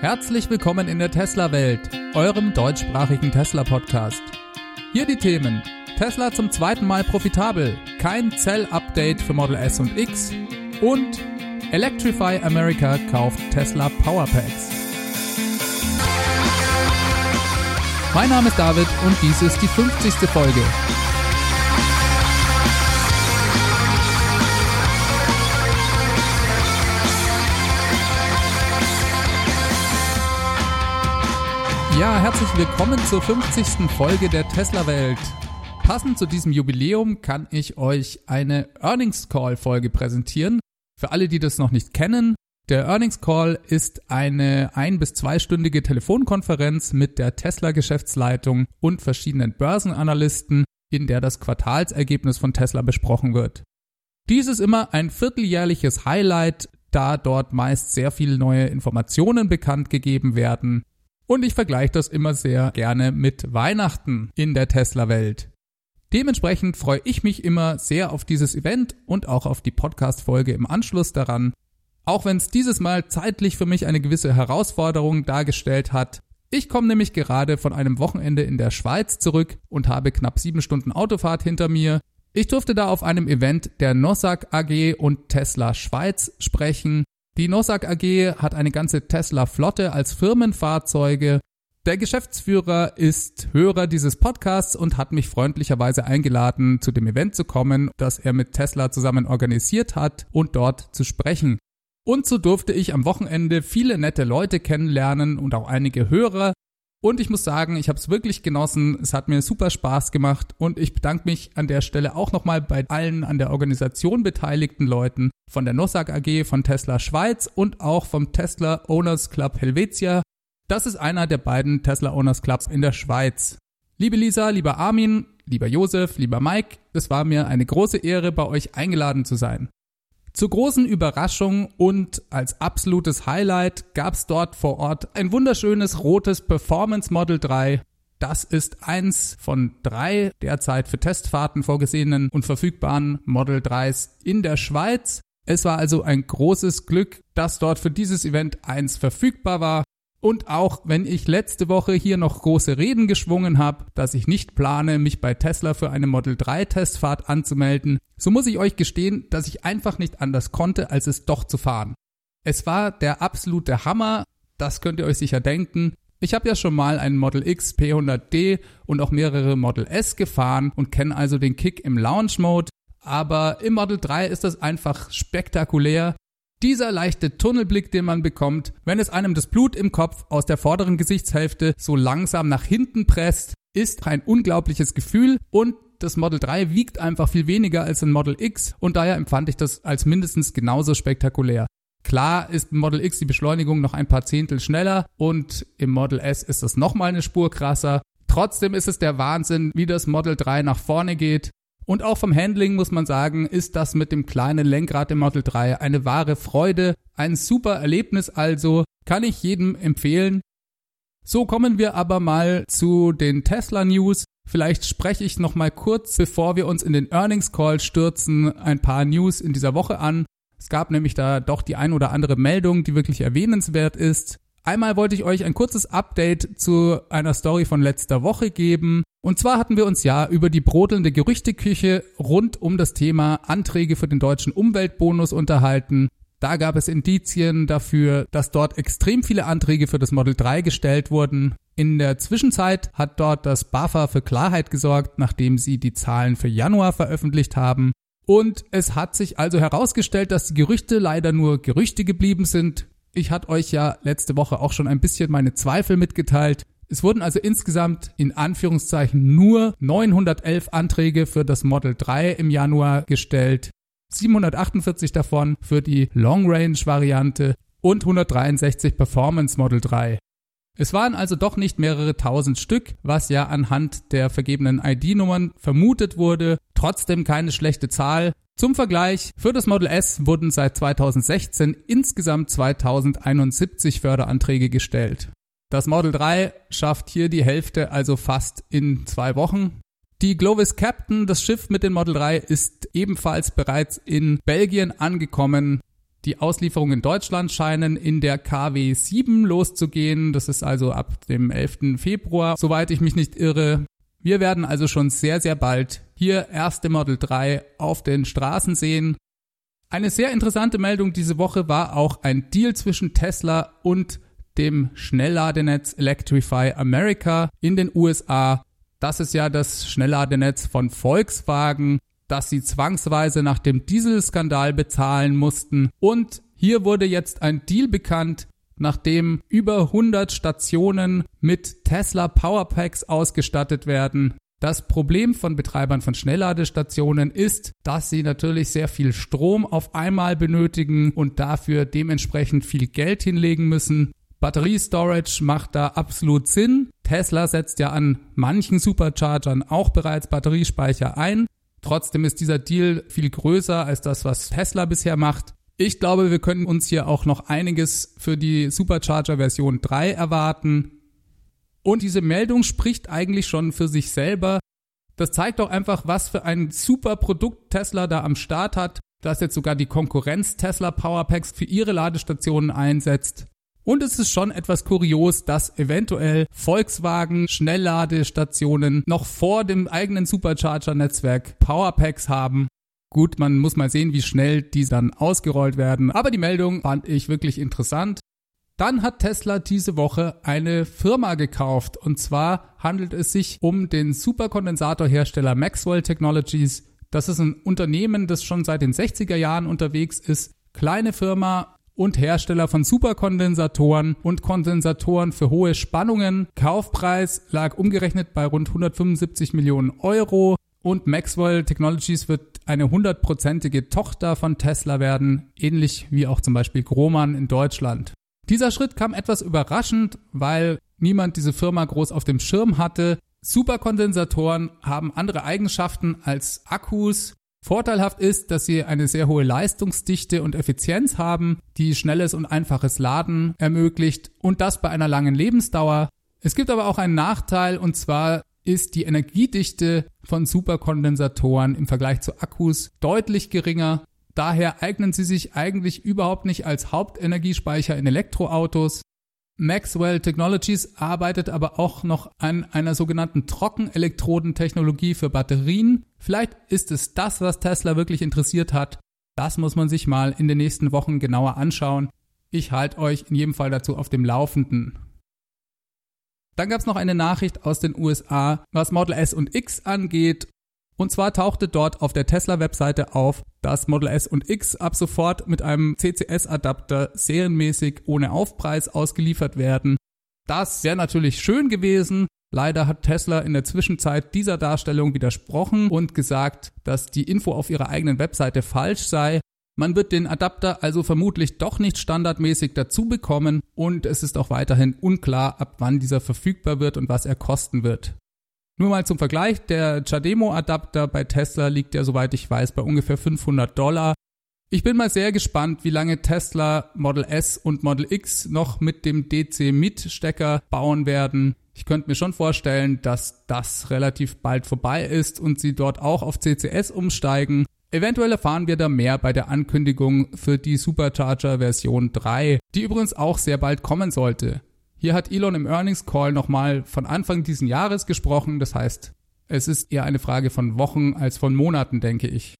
Herzlich willkommen in der Tesla-Welt, eurem deutschsprachigen Tesla-Podcast. Hier die Themen. Tesla zum zweiten Mal profitabel, kein Zell-Update für Model S und X und Electrify America kauft Tesla Powerpacks. Mein Name ist David und dies ist die 50. Folge. Ja, herzlich willkommen zur 50. Folge der Tesla Welt. Passend zu diesem Jubiläum kann ich euch eine Earnings Call Folge präsentieren. Für alle, die das noch nicht kennen, der Earnings Call ist eine ein- bis zweistündige Telefonkonferenz mit der Tesla Geschäftsleitung und verschiedenen Börsenanalysten, in der das Quartalsergebnis von Tesla besprochen wird. Dies ist immer ein vierteljährliches Highlight, da dort meist sehr viele neue Informationen bekannt gegeben werden und ich vergleiche das immer sehr gerne mit Weihnachten in der Tesla-Welt. Dementsprechend freue ich mich immer sehr auf dieses Event und auch auf die Podcast-Folge im Anschluss daran. Auch wenn es dieses Mal zeitlich für mich eine gewisse Herausforderung dargestellt hat. Ich komme nämlich gerade von einem Wochenende in der Schweiz zurück und habe knapp sieben Stunden Autofahrt hinter mir. Ich durfte da auf einem Event der Nossack AG und Tesla Schweiz sprechen die Nossack AG hat eine ganze Tesla-Flotte als Firmenfahrzeuge. Der Geschäftsführer ist Hörer dieses Podcasts und hat mich freundlicherweise eingeladen, zu dem Event zu kommen, das er mit Tesla zusammen organisiert hat und dort zu sprechen. Und so durfte ich am Wochenende viele nette Leute kennenlernen und auch einige Hörer, und ich muss sagen, ich habe es wirklich genossen. Es hat mir super Spaß gemacht und ich bedanke mich an der Stelle auch nochmal bei allen an der Organisation beteiligten Leuten von der Nossack AG, von Tesla Schweiz und auch vom Tesla Owners Club Helvetia. Das ist einer der beiden Tesla Owners Clubs in der Schweiz. Liebe Lisa, lieber Armin, lieber Josef, lieber Mike, es war mir eine große Ehre, bei euch eingeladen zu sein. Zur großen Überraschung und als absolutes Highlight gab es dort vor Ort ein wunderschönes rotes Performance Model 3. Das ist eins von drei derzeit für Testfahrten vorgesehenen und verfügbaren Model 3s in der Schweiz. Es war also ein großes Glück, dass dort für dieses Event eins verfügbar war und auch wenn ich letzte Woche hier noch große Reden geschwungen habe, dass ich nicht plane, mich bei Tesla für eine Model 3 Testfahrt anzumelden, so muss ich euch gestehen, dass ich einfach nicht anders konnte, als es doch zu fahren. Es war der absolute Hammer, das könnt ihr euch sicher denken. Ich habe ja schon mal einen Model X P100D und auch mehrere Model S gefahren und kenne also den Kick im Launch Mode, aber im Model 3 ist das einfach spektakulär dieser leichte Tunnelblick, den man bekommt, wenn es einem das Blut im Kopf aus der vorderen Gesichtshälfte so langsam nach hinten presst, ist ein unglaubliches Gefühl und das Model 3 wiegt einfach viel weniger als ein Model X und daher empfand ich das als mindestens genauso spektakulär. Klar ist im Model X die Beschleunigung noch ein paar Zehntel schneller und im Model S ist das nochmal eine Spur krasser. Trotzdem ist es der Wahnsinn, wie das Model 3 nach vorne geht und auch vom Handling muss man sagen, ist das mit dem kleinen Lenkrad im Model 3 eine wahre Freude, ein super Erlebnis also, kann ich jedem empfehlen. So kommen wir aber mal zu den Tesla News. Vielleicht spreche ich noch mal kurz, bevor wir uns in den Earnings Call stürzen, ein paar News in dieser Woche an. Es gab nämlich da doch die ein oder andere Meldung, die wirklich erwähnenswert ist. Einmal wollte ich euch ein kurzes Update zu einer Story von letzter Woche geben. Und zwar hatten wir uns ja über die brodelnde Gerüchteküche rund um das Thema Anträge für den deutschen Umweltbonus unterhalten. Da gab es Indizien dafür, dass dort extrem viele Anträge für das Model 3 gestellt wurden. In der Zwischenzeit hat dort das BAFA für Klarheit gesorgt, nachdem sie die Zahlen für Januar veröffentlicht haben. Und es hat sich also herausgestellt, dass die Gerüchte leider nur Gerüchte geblieben sind. Ich hatte euch ja letzte Woche auch schon ein bisschen meine Zweifel mitgeteilt. Es wurden also insgesamt in Anführungszeichen nur 911 Anträge für das Model 3 im Januar gestellt, 748 davon für die Long Range Variante und 163 Performance Model 3. Es waren also doch nicht mehrere tausend Stück, was ja anhand der vergebenen ID-Nummern vermutet wurde, trotzdem keine schlechte Zahl, zum Vergleich, für das Model S wurden seit 2016 insgesamt 2071 Förderanträge gestellt. Das Model 3 schafft hier die Hälfte, also fast in zwei Wochen. Die Glovis Captain, das Schiff mit dem Model 3, ist ebenfalls bereits in Belgien angekommen. Die Auslieferungen in Deutschland scheinen in der KW 7 loszugehen. Das ist also ab dem 11. Februar, soweit ich mich nicht irre. Wir werden also schon sehr, sehr bald hier erste Model 3 auf den Straßen sehen. Eine sehr interessante Meldung diese Woche war auch ein Deal zwischen Tesla und dem Schnellladenetz Electrify America in den USA. Das ist ja das Schnellladenetz von Volkswagen dass sie zwangsweise nach dem Dieselskandal bezahlen mussten. Und hier wurde jetzt ein Deal bekannt, nachdem über 100 Stationen mit Tesla Powerpacks ausgestattet werden. Das Problem von Betreibern von Schnellladestationen ist, dass sie natürlich sehr viel Strom auf einmal benötigen und dafür dementsprechend viel Geld hinlegen müssen. Batteriestorage macht da absolut Sinn. Tesla setzt ja an manchen Superchargern auch bereits Batteriespeicher ein. Trotzdem ist dieser Deal viel größer als das, was Tesla bisher macht. Ich glaube, wir können uns hier auch noch einiges für die Supercharger Version 3 erwarten. Und diese Meldung spricht eigentlich schon für sich selber. Das zeigt doch einfach, was für ein super Produkt Tesla da am Start hat, dass jetzt sogar die Konkurrenz Tesla Powerpacks für ihre Ladestationen einsetzt. Und es ist schon etwas kurios, dass eventuell Volkswagen Schnellladestationen noch vor dem eigenen Supercharger-Netzwerk Powerpacks haben. Gut, man muss mal sehen, wie schnell die dann ausgerollt werden. Aber die Meldung fand ich wirklich interessant. Dann hat Tesla diese Woche eine Firma gekauft. Und zwar handelt es sich um den Superkondensatorhersteller Maxwell Technologies. Das ist ein Unternehmen, das schon seit den 60er Jahren unterwegs ist. Kleine Firma, und Hersteller von Superkondensatoren und Kondensatoren für hohe Spannungen. Kaufpreis lag umgerechnet bei rund 175 Millionen Euro und Maxwell Technologies wird eine hundertprozentige Tochter von Tesla werden, ähnlich wie auch zum Beispiel Grohmann in Deutschland. Dieser Schritt kam etwas überraschend, weil niemand diese Firma groß auf dem Schirm hatte. Superkondensatoren haben andere Eigenschaften als Akkus Vorteilhaft ist, dass sie eine sehr hohe Leistungsdichte und Effizienz haben, die schnelles und einfaches Laden ermöglicht und das bei einer langen Lebensdauer. Es gibt aber auch einen Nachteil und zwar ist die Energiedichte von Superkondensatoren im Vergleich zu Akkus deutlich geringer. Daher eignen sie sich eigentlich überhaupt nicht als Hauptenergiespeicher in Elektroautos. Maxwell Technologies arbeitet aber auch noch an einer sogenannten Trockenelektrodentechnologie für Batterien. Vielleicht ist es das, was Tesla wirklich interessiert hat. Das muss man sich mal in den nächsten Wochen genauer anschauen. Ich halte euch in jedem Fall dazu auf dem Laufenden. Dann gab es noch eine Nachricht aus den USA, was Model S und X angeht. Und zwar tauchte dort auf der Tesla-Webseite auf, dass Model S und X ab sofort mit einem CCS-Adapter serienmäßig ohne Aufpreis ausgeliefert werden. Das wäre natürlich schön gewesen. Leider hat Tesla in der Zwischenzeit dieser Darstellung widersprochen und gesagt, dass die Info auf ihrer eigenen Webseite falsch sei. Man wird den Adapter also vermutlich doch nicht standardmäßig dazu bekommen und es ist auch weiterhin unklar, ab wann dieser verfügbar wird und was er kosten wird. Nur mal zum Vergleich, der Chademo-Adapter bei Tesla liegt ja, soweit ich weiß, bei ungefähr 500 Dollar. Ich bin mal sehr gespannt, wie lange Tesla Model S und Model X noch mit dem DC-Mit-Stecker bauen werden. Ich könnte mir schon vorstellen, dass das relativ bald vorbei ist und sie dort auch auf CCS umsteigen. Eventuell erfahren wir da mehr bei der Ankündigung für die Supercharger Version 3, die übrigens auch sehr bald kommen sollte. Hier hat Elon im Earnings Call nochmal von Anfang diesen Jahres gesprochen. Das heißt, es ist eher eine Frage von Wochen als von Monaten, denke ich.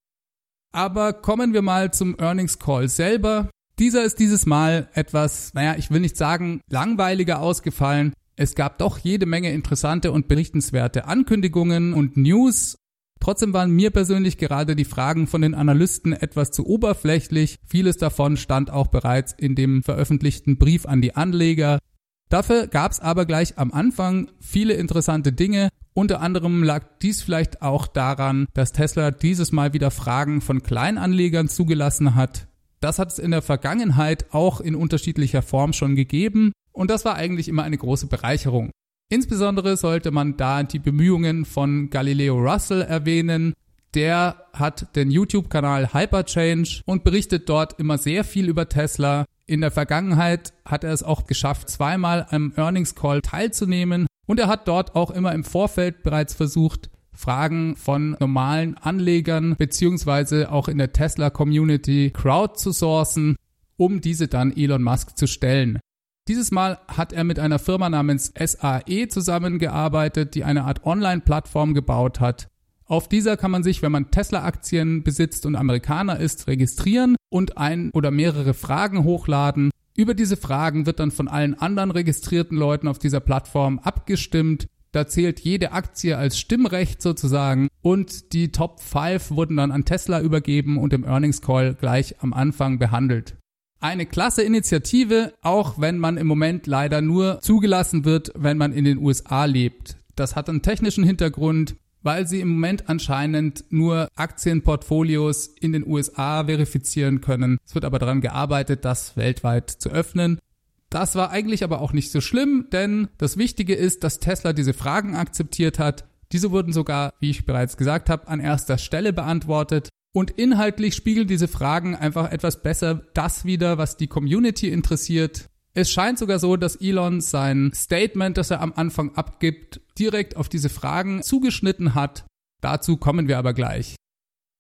Aber kommen wir mal zum Earnings Call selber. Dieser ist dieses Mal etwas, naja, ich will nicht sagen langweiliger ausgefallen. Es gab doch jede Menge interessante und berichtenswerte Ankündigungen und News. Trotzdem waren mir persönlich gerade die Fragen von den Analysten etwas zu oberflächlich. Vieles davon stand auch bereits in dem veröffentlichten Brief an die Anleger. Dafür gab es aber gleich am Anfang viele interessante Dinge. Unter anderem lag dies vielleicht auch daran, dass Tesla dieses Mal wieder Fragen von Kleinanlegern zugelassen hat. Das hat es in der Vergangenheit auch in unterschiedlicher Form schon gegeben und das war eigentlich immer eine große Bereicherung. Insbesondere sollte man da die Bemühungen von Galileo Russell erwähnen. Der hat den YouTube-Kanal Hyperchange und berichtet dort immer sehr viel über Tesla in der Vergangenheit hat er es auch geschafft, zweimal am Earnings Call teilzunehmen und er hat dort auch immer im Vorfeld bereits versucht, Fragen von normalen Anlegern beziehungsweise auch in der Tesla Community crowd zu sourcen. um diese dann Elon Musk zu stellen. Dieses Mal hat er mit einer Firma namens SAE zusammengearbeitet, die eine Art Online-Plattform gebaut hat. Auf dieser kann man sich, wenn man Tesla-Aktien besitzt und Amerikaner ist, registrieren und ein oder mehrere Fragen hochladen. Über diese Fragen wird dann von allen anderen registrierten Leuten auf dieser Plattform abgestimmt. Da zählt jede Aktie als Stimmrecht sozusagen und die Top 5 wurden dann an Tesla übergeben und im Earnings Call gleich am Anfang behandelt. Eine klasse Initiative, auch wenn man im Moment leider nur zugelassen wird, wenn man in den USA lebt. Das hat einen technischen Hintergrund, weil sie im Moment anscheinend nur Aktienportfolios in den USA verifizieren können. Es wird aber daran gearbeitet, das weltweit zu öffnen. Das war eigentlich aber auch nicht so schlimm, denn das Wichtige ist, dass Tesla diese Fragen akzeptiert hat. Diese wurden sogar, wie ich bereits gesagt habe, an erster Stelle beantwortet. Und inhaltlich spiegeln diese Fragen einfach etwas besser das wieder, was die Community interessiert. Es scheint sogar so, dass Elon sein Statement, das er am Anfang abgibt, direkt auf diese Fragen zugeschnitten hat. Dazu kommen wir aber gleich.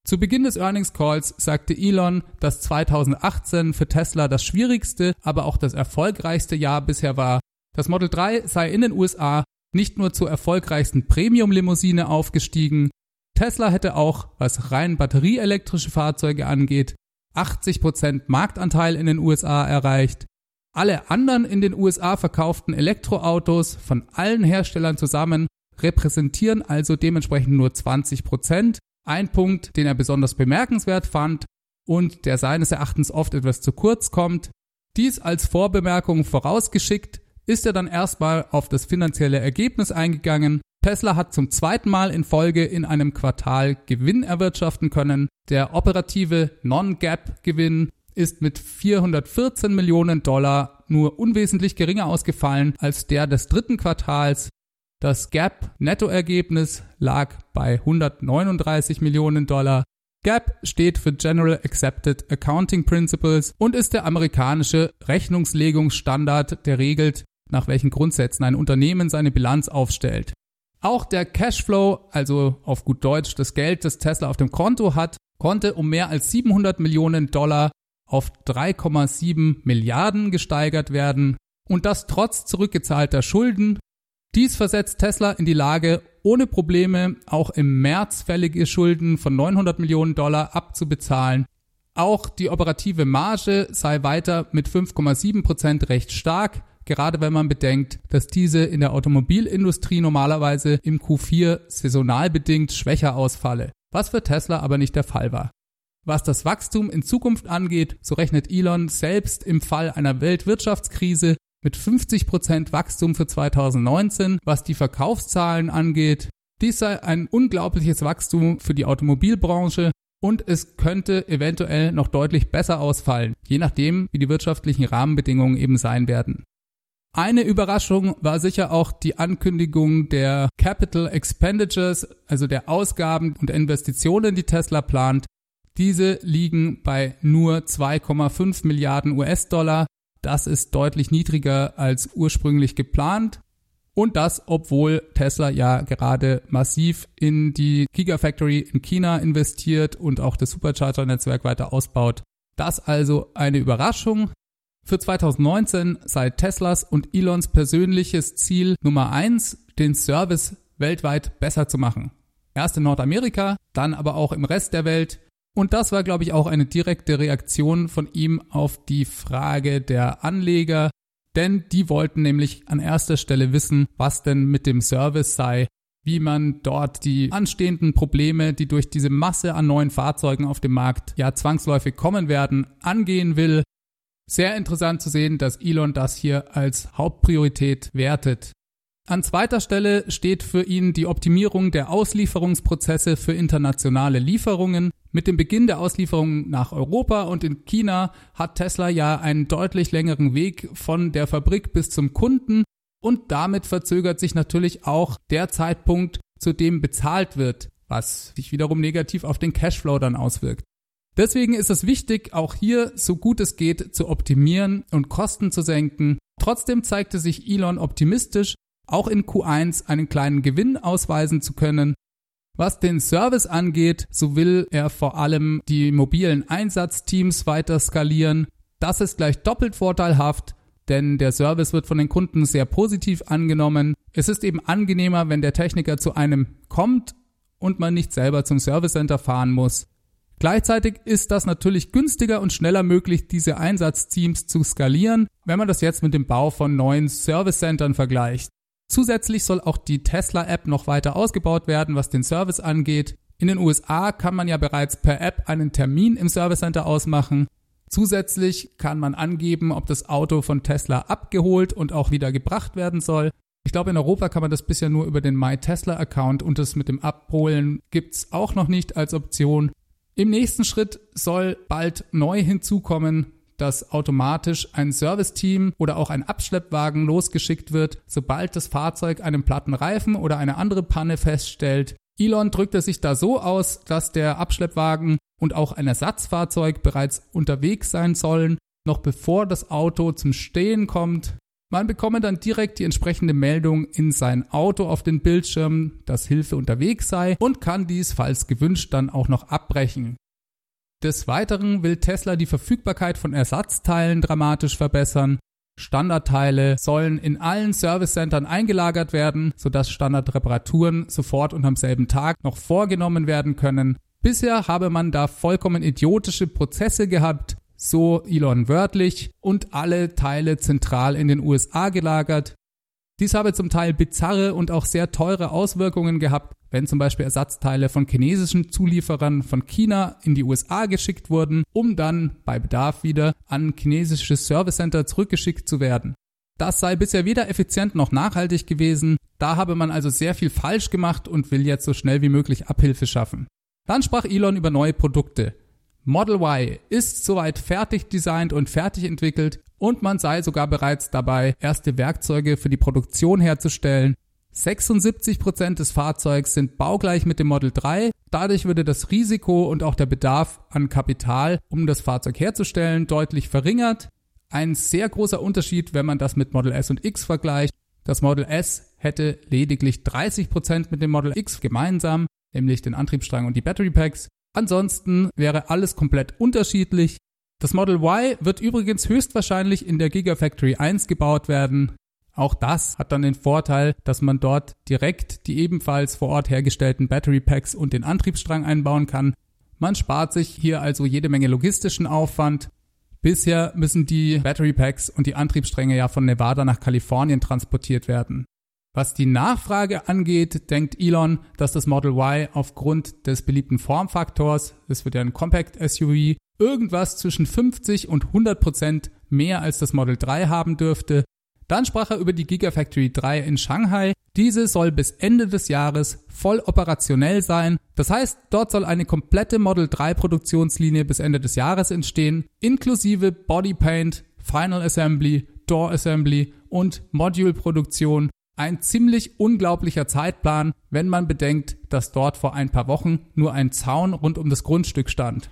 Zu Beginn des Earnings Calls sagte Elon, dass 2018 für Tesla das schwierigste, aber auch das erfolgreichste Jahr bisher war. Das Model 3 sei in den USA nicht nur zur erfolgreichsten Premium-Limousine aufgestiegen, Tesla hätte auch, was rein batterieelektrische Fahrzeuge angeht, 80% Marktanteil in den USA erreicht. Alle anderen in den USA verkauften Elektroautos von allen Herstellern zusammen repräsentieren also dementsprechend nur 20%. Ein Punkt, den er besonders bemerkenswert fand und der seines Erachtens oft etwas zu kurz kommt. Dies als Vorbemerkung vorausgeschickt, ist er dann erstmal auf das finanzielle Ergebnis eingegangen Tesla hat zum zweiten Mal in Folge in einem Quartal Gewinn erwirtschaften können. Der operative Non-Gap-Gewinn ist mit 414 Millionen Dollar nur unwesentlich geringer ausgefallen als der des dritten Quartals. Das Gap-Nettoergebnis lag bei 139 Millionen Dollar. GAP steht für General Accepted Accounting Principles und ist der amerikanische Rechnungslegungsstandard, der regelt, nach welchen Grundsätzen ein Unternehmen seine Bilanz aufstellt. Auch der Cashflow, also auf gut Deutsch das Geld, das Tesla auf dem Konto hat, konnte um mehr als 700 Millionen Dollar auf 3,7 Milliarden gesteigert werden und das trotz zurückgezahlter Schulden. Dies versetzt Tesla in die Lage, ohne Probleme auch im März fällige Schulden von 900 Millionen Dollar abzubezahlen. Auch die operative Marge sei weiter mit 5,7 Prozent recht stark, gerade wenn man bedenkt, dass diese in der Automobilindustrie normalerweise im Q4 saisonal bedingt schwächer ausfalle, was für Tesla aber nicht der Fall war. Was das Wachstum in Zukunft angeht, so rechnet Elon selbst im Fall einer Weltwirtschaftskrise mit 50% Wachstum für 2019, was die Verkaufszahlen angeht. Dies sei ein unglaubliches Wachstum für die Automobilbranche und es könnte eventuell noch deutlich besser ausfallen, je nachdem, wie die wirtschaftlichen Rahmenbedingungen eben sein werden. Eine Überraschung war sicher auch die Ankündigung der Capital Expenditures, also der Ausgaben und Investitionen, die Tesla plant. Diese liegen bei nur 2,5 Milliarden US-Dollar. Das ist deutlich niedriger als ursprünglich geplant. Und das, obwohl Tesla ja gerade massiv in die Gigafactory in China investiert und auch das Supercharger-Netzwerk weiter ausbaut. Das also eine Überraschung. Für 2019 sei Teslas und Elons persönliches Ziel Nummer eins, den Service weltweit besser zu machen. Erst in Nordamerika, dann aber auch im Rest der Welt. Und das war, glaube ich, auch eine direkte Reaktion von ihm auf die Frage der Anleger, denn die wollten nämlich an erster Stelle wissen, was denn mit dem Service sei, wie man dort die anstehenden Probleme, die durch diese Masse an neuen Fahrzeugen auf dem Markt ja zwangsläufig kommen werden, angehen will sehr interessant zu sehen, dass Elon das hier als Hauptpriorität wertet. An zweiter Stelle steht für ihn die Optimierung der Auslieferungsprozesse für internationale Lieferungen. Mit dem Beginn der Auslieferungen nach Europa und in China hat Tesla ja einen deutlich längeren Weg von der Fabrik bis zum Kunden und damit verzögert sich natürlich auch der Zeitpunkt, zu dem bezahlt wird, was sich wiederum negativ auf den Cashflow dann auswirkt. Deswegen ist es wichtig, auch hier so gut es geht zu optimieren und Kosten zu senken. Trotzdem zeigte sich Elon optimistisch, auch in Q1 einen kleinen Gewinn ausweisen zu können. Was den Service angeht, so will er vor allem die mobilen Einsatzteams weiter skalieren. Das ist gleich doppelt vorteilhaft, denn der Service wird von den Kunden sehr positiv angenommen. Es ist eben angenehmer, wenn der Techniker zu einem kommt und man nicht selber zum Service Center fahren muss. Gleichzeitig ist das natürlich günstiger und schneller möglich, diese Einsatzteams zu skalieren, wenn man das jetzt mit dem Bau von neuen Service Centern vergleicht. Zusätzlich soll auch die Tesla-App noch weiter ausgebaut werden, was den Service angeht. In den USA kann man ja bereits per App einen Termin im Service Center ausmachen. Zusätzlich kann man angeben, ob das Auto von Tesla abgeholt und auch wieder gebracht werden soll. Ich glaube, in Europa kann man das bisher nur über den My Tesla Account und das mit dem Abholen gibt's auch noch nicht als Option. Im nächsten Schritt soll bald neu hinzukommen, dass automatisch ein Serviceteam oder auch ein Abschleppwagen losgeschickt wird, sobald das Fahrzeug einen platten Reifen oder eine andere Panne feststellt. Elon drückte sich da so aus, dass der Abschleppwagen und auch ein Ersatzfahrzeug bereits unterwegs sein sollen, noch bevor das Auto zum Stehen kommt. Man bekomme dann direkt die entsprechende Meldung in sein Auto auf den Bildschirm, dass Hilfe unterwegs sei und kann dies, falls gewünscht, dann auch noch abbrechen. Des Weiteren will Tesla die Verfügbarkeit von Ersatzteilen dramatisch verbessern. Standardteile sollen in allen Servicecentern eingelagert werden, sodass Standardreparaturen sofort und am selben Tag noch vorgenommen werden können. Bisher habe man da vollkommen idiotische Prozesse gehabt, so Elon wörtlich, und alle Teile zentral in den USA gelagert. Dies habe zum Teil bizarre und auch sehr teure Auswirkungen gehabt, wenn zum Beispiel Ersatzteile von chinesischen Zulieferern von China in die USA geschickt wurden, um dann bei Bedarf wieder an chinesische Service Center zurückgeschickt zu werden. Das sei bisher weder effizient noch nachhaltig gewesen, da habe man also sehr viel falsch gemacht und will jetzt so schnell wie möglich Abhilfe schaffen. Dann sprach Elon über neue Produkte. Model Y ist soweit fertig designt und fertig entwickelt und man sei sogar bereits dabei, erste Werkzeuge für die Produktion herzustellen. 76% des Fahrzeugs sind baugleich mit dem Model 3. Dadurch würde das Risiko und auch der Bedarf an Kapital, um das Fahrzeug herzustellen, deutlich verringert. Ein sehr großer Unterschied, wenn man das mit Model S und X vergleicht. Das Model S hätte lediglich 30% mit dem Model X gemeinsam, nämlich den Antriebsstrang und die Battery Packs. Ansonsten wäre alles komplett unterschiedlich. Das Model Y wird übrigens höchstwahrscheinlich in der Gigafactory 1 gebaut werden. Auch das hat dann den Vorteil, dass man dort direkt die ebenfalls vor Ort hergestellten Battery Packs und den Antriebsstrang einbauen kann. Man spart sich hier also jede Menge logistischen Aufwand. Bisher müssen die Battery Packs und die Antriebsstränge ja von Nevada nach Kalifornien transportiert werden. Was die Nachfrage angeht, denkt Elon, dass das Model Y aufgrund des beliebten Formfaktors, es wird ja ein Compact SUV, irgendwas zwischen 50 und 100 Prozent mehr als das Model 3 haben dürfte. Dann sprach er über die Gigafactory 3 in Shanghai. Diese soll bis Ende des Jahres voll operationell sein. Das heißt, dort soll eine komplette Model 3 Produktionslinie bis Ende des Jahres entstehen, inklusive Bodypaint, Final Assembly, Door Assembly und Module Produktion ein ziemlich unglaublicher Zeitplan, wenn man bedenkt, dass dort vor ein paar Wochen nur ein Zaun rund um das Grundstück stand.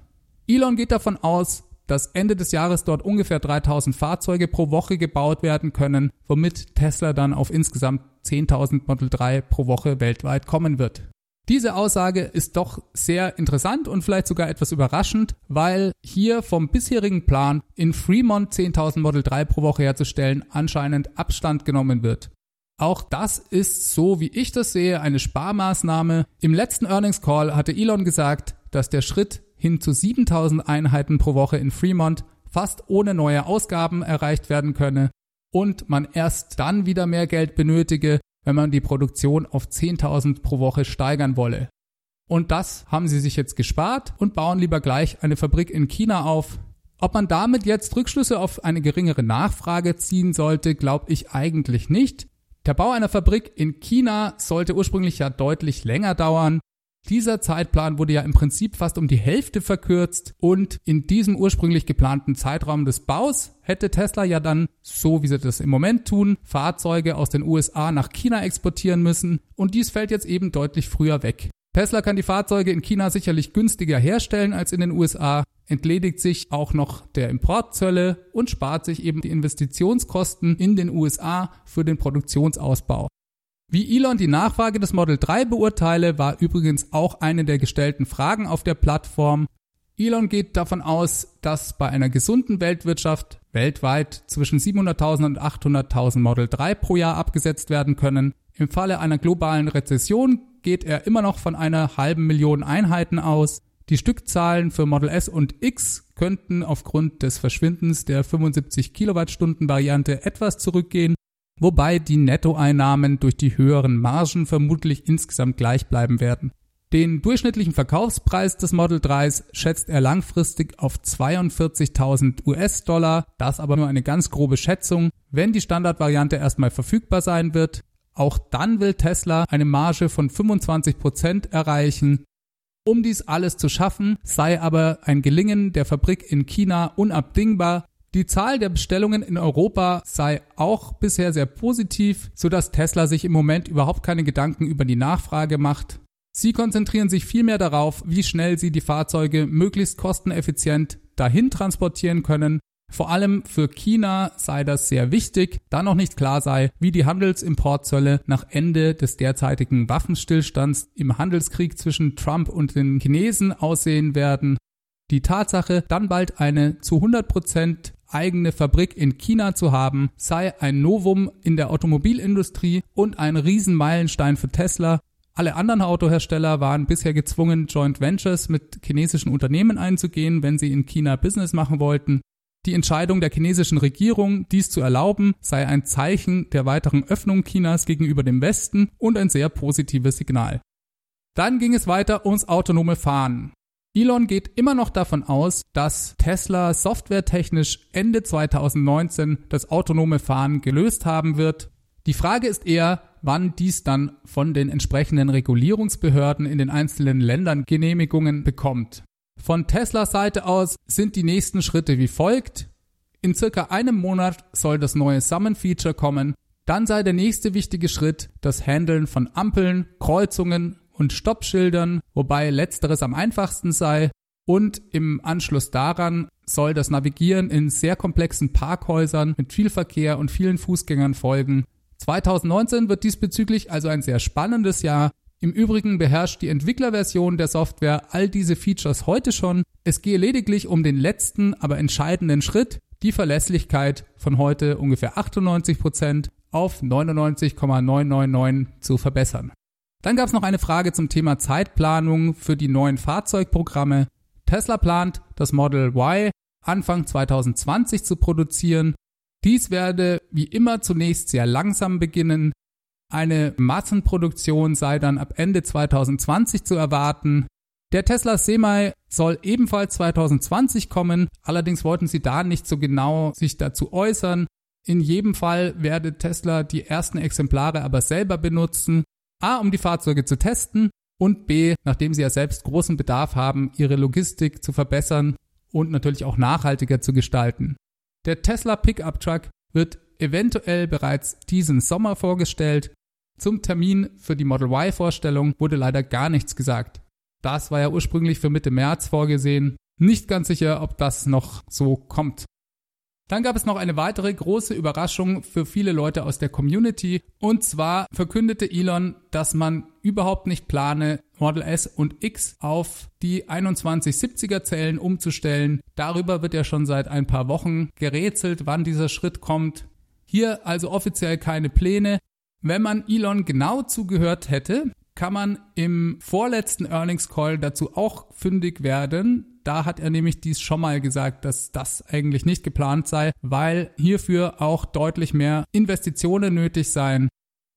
Elon geht davon aus, dass Ende des Jahres dort ungefähr 3000 Fahrzeuge pro Woche gebaut werden können, womit Tesla dann auf insgesamt 10.000 Model 3 pro Woche weltweit kommen wird. Diese Aussage ist doch sehr interessant und vielleicht sogar etwas überraschend, weil hier vom bisherigen Plan, in Fremont 10.000 Model 3 pro Woche herzustellen, anscheinend Abstand genommen wird. Auch das ist, so wie ich das sehe, eine Sparmaßnahme. Im letzten Earnings Call hatte Elon gesagt, dass der Schritt hin zu 7000 Einheiten pro Woche in Fremont fast ohne neue Ausgaben erreicht werden könne und man erst dann wieder mehr Geld benötige, wenn man die Produktion auf 10.000 pro Woche steigern wolle. Und das haben sie sich jetzt gespart und bauen lieber gleich eine Fabrik in China auf. Ob man damit jetzt Rückschlüsse auf eine geringere Nachfrage ziehen sollte, glaube ich eigentlich nicht. Der Bau einer Fabrik in China sollte ursprünglich ja deutlich länger dauern. Dieser Zeitplan wurde ja im Prinzip fast um die Hälfte verkürzt und in diesem ursprünglich geplanten Zeitraum des Baus hätte Tesla ja dann, so wie sie das im Moment tun, Fahrzeuge aus den USA nach China exportieren müssen und dies fällt jetzt eben deutlich früher weg. Tesla kann die Fahrzeuge in China sicherlich günstiger herstellen als in den USA, entledigt sich auch noch der Importzölle und spart sich eben die Investitionskosten in den USA für den Produktionsausbau. Wie Elon die Nachfrage des Model 3 beurteile, war übrigens auch eine der gestellten Fragen auf der Plattform. Elon geht davon aus, dass bei einer gesunden Weltwirtschaft weltweit zwischen 700.000 und 800.000 Model 3 pro Jahr abgesetzt werden können. Im Falle einer globalen Rezession geht er immer noch von einer halben Million Einheiten aus. Die Stückzahlen für Model S und X könnten aufgrund des Verschwindens der 75 Kilowattstunden Variante etwas zurückgehen, wobei die Nettoeinnahmen durch die höheren Margen vermutlich insgesamt gleich bleiben werden. Den durchschnittlichen Verkaufspreis des Model 3s schätzt er langfristig auf 42.000 US-Dollar, das aber nur eine ganz grobe Schätzung. Wenn die Standardvariante erstmal verfügbar sein wird, auch dann will Tesla eine Marge von 25% erreichen. Um dies alles zu schaffen, sei aber ein Gelingen der Fabrik in China unabdingbar. Die Zahl der Bestellungen in Europa sei auch bisher sehr positiv, sodass Tesla sich im Moment überhaupt keine Gedanken über die Nachfrage macht. Sie konzentrieren sich vielmehr darauf, wie schnell sie die Fahrzeuge möglichst kosteneffizient dahin transportieren können. Vor allem für China sei das sehr wichtig, da noch nicht klar sei, wie die Handelsimportzölle nach Ende des derzeitigen Waffenstillstands im Handelskrieg zwischen Trump und den Chinesen aussehen werden. Die Tatsache, dann bald eine zu 100% eigene Fabrik in China zu haben, sei ein Novum in der Automobilindustrie und ein Riesenmeilenstein für Tesla, alle anderen Autohersteller waren bisher gezwungen, Joint Ventures mit chinesischen Unternehmen einzugehen, wenn sie in China Business machen wollten. Die Entscheidung der chinesischen Regierung, dies zu erlauben, sei ein Zeichen der weiteren Öffnung Chinas gegenüber dem Westen und ein sehr positives Signal. Dann ging es weiter ums autonome Fahren. Elon geht immer noch davon aus, dass Tesla softwaretechnisch Ende 2019 das autonome Fahren gelöst haben wird. Die Frage ist eher, wann dies dann von den entsprechenden Regulierungsbehörden in den einzelnen Ländern Genehmigungen bekommt. Von Teslas Seite aus sind die nächsten Schritte wie folgt. In circa einem Monat soll das neue Summon-Feature kommen. Dann sei der nächste wichtige Schritt das Handeln von Ampeln, Kreuzungen und Stoppschildern, wobei letzteres am einfachsten sei. Und im Anschluss daran soll das Navigieren in sehr komplexen Parkhäusern mit viel Verkehr und vielen Fußgängern folgen. 2019 wird diesbezüglich also ein sehr spannendes Jahr. Im Übrigen beherrscht die Entwicklerversion der Software all diese Features heute schon. Es gehe lediglich um den letzten, aber entscheidenden Schritt, die Verlässlichkeit von heute ungefähr 98% auf 99,999 zu verbessern. Dann gab es noch eine Frage zum Thema Zeitplanung für die neuen Fahrzeugprogramme. Tesla plant, das Model Y Anfang 2020 zu produzieren dies werde wie immer zunächst sehr langsam beginnen. Eine Massenproduktion sei dann ab Ende 2020 zu erwarten. Der Tesla Semi soll ebenfalls 2020 kommen, allerdings wollten sie da nicht so genau sich dazu äußern. In jedem Fall werde Tesla die ersten Exemplare aber selber benutzen, a, um die Fahrzeuge zu testen und b, nachdem sie ja selbst großen Bedarf haben, ihre Logistik zu verbessern und natürlich auch nachhaltiger zu gestalten. Der Tesla Pickup Truck wird eventuell bereits diesen Sommer vorgestellt. Zum Termin für die Model Y Vorstellung wurde leider gar nichts gesagt. Das war ja ursprünglich für Mitte März vorgesehen. Nicht ganz sicher, ob das noch so kommt. Dann gab es noch eine weitere große Überraschung für viele Leute aus der Community. Und zwar verkündete Elon, dass man überhaupt nicht plane, Model S und X auf die 2170er Zellen umzustellen. Darüber wird ja schon seit ein paar Wochen gerätselt, wann dieser Schritt kommt. Hier also offiziell keine Pläne. Wenn man Elon genau zugehört hätte, kann man im vorletzten Earnings Call dazu auch fündig werden, da hat er nämlich dies schon mal gesagt, dass das eigentlich nicht geplant sei, weil hierfür auch deutlich mehr Investitionen nötig seien.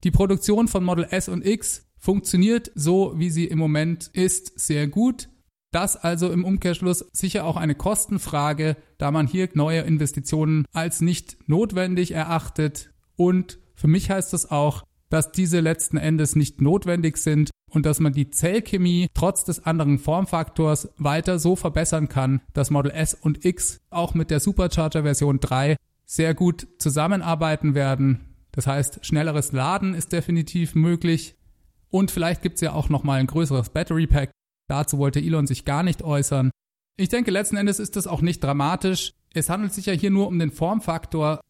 Die Produktion von Model S und X funktioniert so, wie sie im Moment ist, sehr gut. Das also im Umkehrschluss sicher auch eine Kostenfrage, da man hier neue Investitionen als nicht notwendig erachtet. Und für mich heißt das auch, dass diese letzten Endes nicht notwendig sind und dass man die Zellchemie trotz des anderen Formfaktors weiter so verbessern kann, dass Model S und X auch mit der Supercharger Version 3 sehr gut zusammenarbeiten werden. Das heißt, schnelleres Laden ist definitiv möglich und vielleicht gibt es ja auch nochmal ein größeres Battery Pack. Dazu wollte Elon sich gar nicht äußern. Ich denke, letzten Endes ist das auch nicht dramatisch. Es handelt sich ja hier nur um den Formfaktor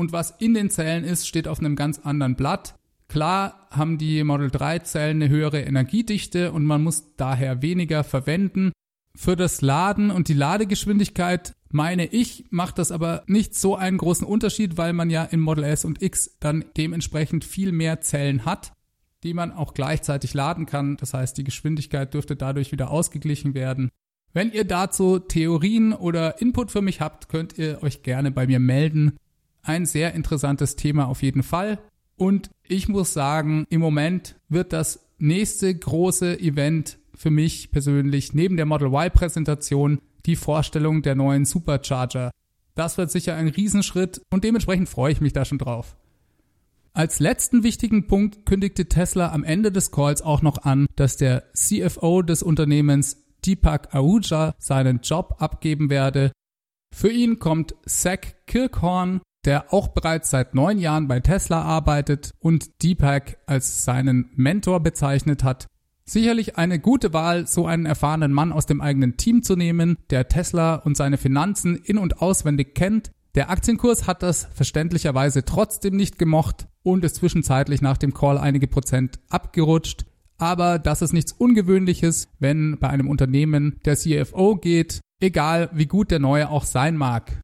und was in den Zellen ist, steht auf einem ganz anderen Blatt. Klar haben die Model 3 Zellen eine höhere Energiedichte und man muss daher weniger verwenden. Für das Laden und die Ladegeschwindigkeit meine ich, macht das aber nicht so einen großen Unterschied, weil man ja in Model S und X dann dementsprechend viel mehr Zellen hat, die man auch gleichzeitig laden kann. Das heißt, die Geschwindigkeit dürfte dadurch wieder ausgeglichen werden. Wenn ihr dazu Theorien oder Input für mich habt, könnt ihr euch gerne bei mir melden. Ein sehr interessantes Thema auf jeden Fall. Und ich muss sagen, im Moment wird das nächste große Event für mich persönlich neben der Model Y Präsentation die Vorstellung der neuen Supercharger. Das wird sicher ein Riesenschritt und dementsprechend freue ich mich da schon drauf. Als letzten wichtigen Punkt kündigte Tesla am Ende des Calls auch noch an, dass der CFO des Unternehmens Deepak Ahuja seinen Job abgeben werde. Für ihn kommt Zach Kirkhorn, der auch bereits seit neun Jahren bei Tesla arbeitet und Deepak als seinen Mentor bezeichnet hat. Sicherlich eine gute Wahl, so einen erfahrenen Mann aus dem eigenen Team zu nehmen, der Tesla und seine Finanzen in und auswendig kennt. Der Aktienkurs hat das verständlicherweise trotzdem nicht gemocht und ist zwischenzeitlich nach dem Call einige Prozent abgerutscht. Aber das ist nichts Ungewöhnliches, wenn bei einem Unternehmen der CFO geht, egal wie gut der neue auch sein mag.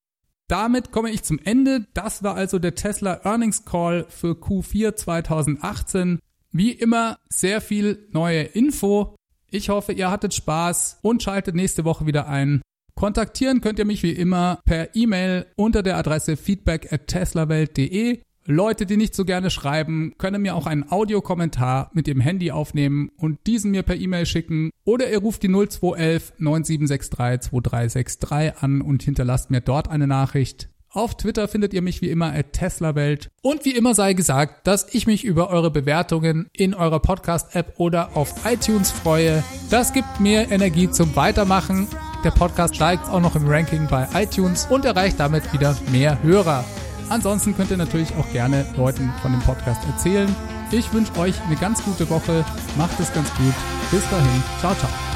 Damit komme ich zum Ende. Das war also der Tesla Earnings Call für Q4 2018. Wie immer sehr viel neue Info. Ich hoffe, ihr hattet Spaß und schaltet nächste Woche wieder ein. Kontaktieren könnt ihr mich wie immer per E-Mail unter der Adresse feedback at teslawelt.de. Leute, die nicht so gerne schreiben, können mir auch einen Audiokommentar mit dem Handy aufnehmen und diesen mir per E-Mail schicken. Oder ihr ruft die 0211 9763 2363 an und hinterlasst mir dort eine Nachricht. Auf Twitter findet ihr mich wie immer at TeslaWelt. Und wie immer sei gesagt, dass ich mich über eure Bewertungen in eurer Podcast-App oder auf iTunes freue. Das gibt mir Energie zum Weitermachen. Der Podcast steigt auch noch im Ranking bei iTunes und erreicht damit wieder mehr Hörer. Ansonsten könnt ihr natürlich auch gerne Leuten von dem Podcast erzählen. Ich wünsche euch eine ganz gute Woche. Macht es ganz gut. Bis dahin. Ciao, ciao.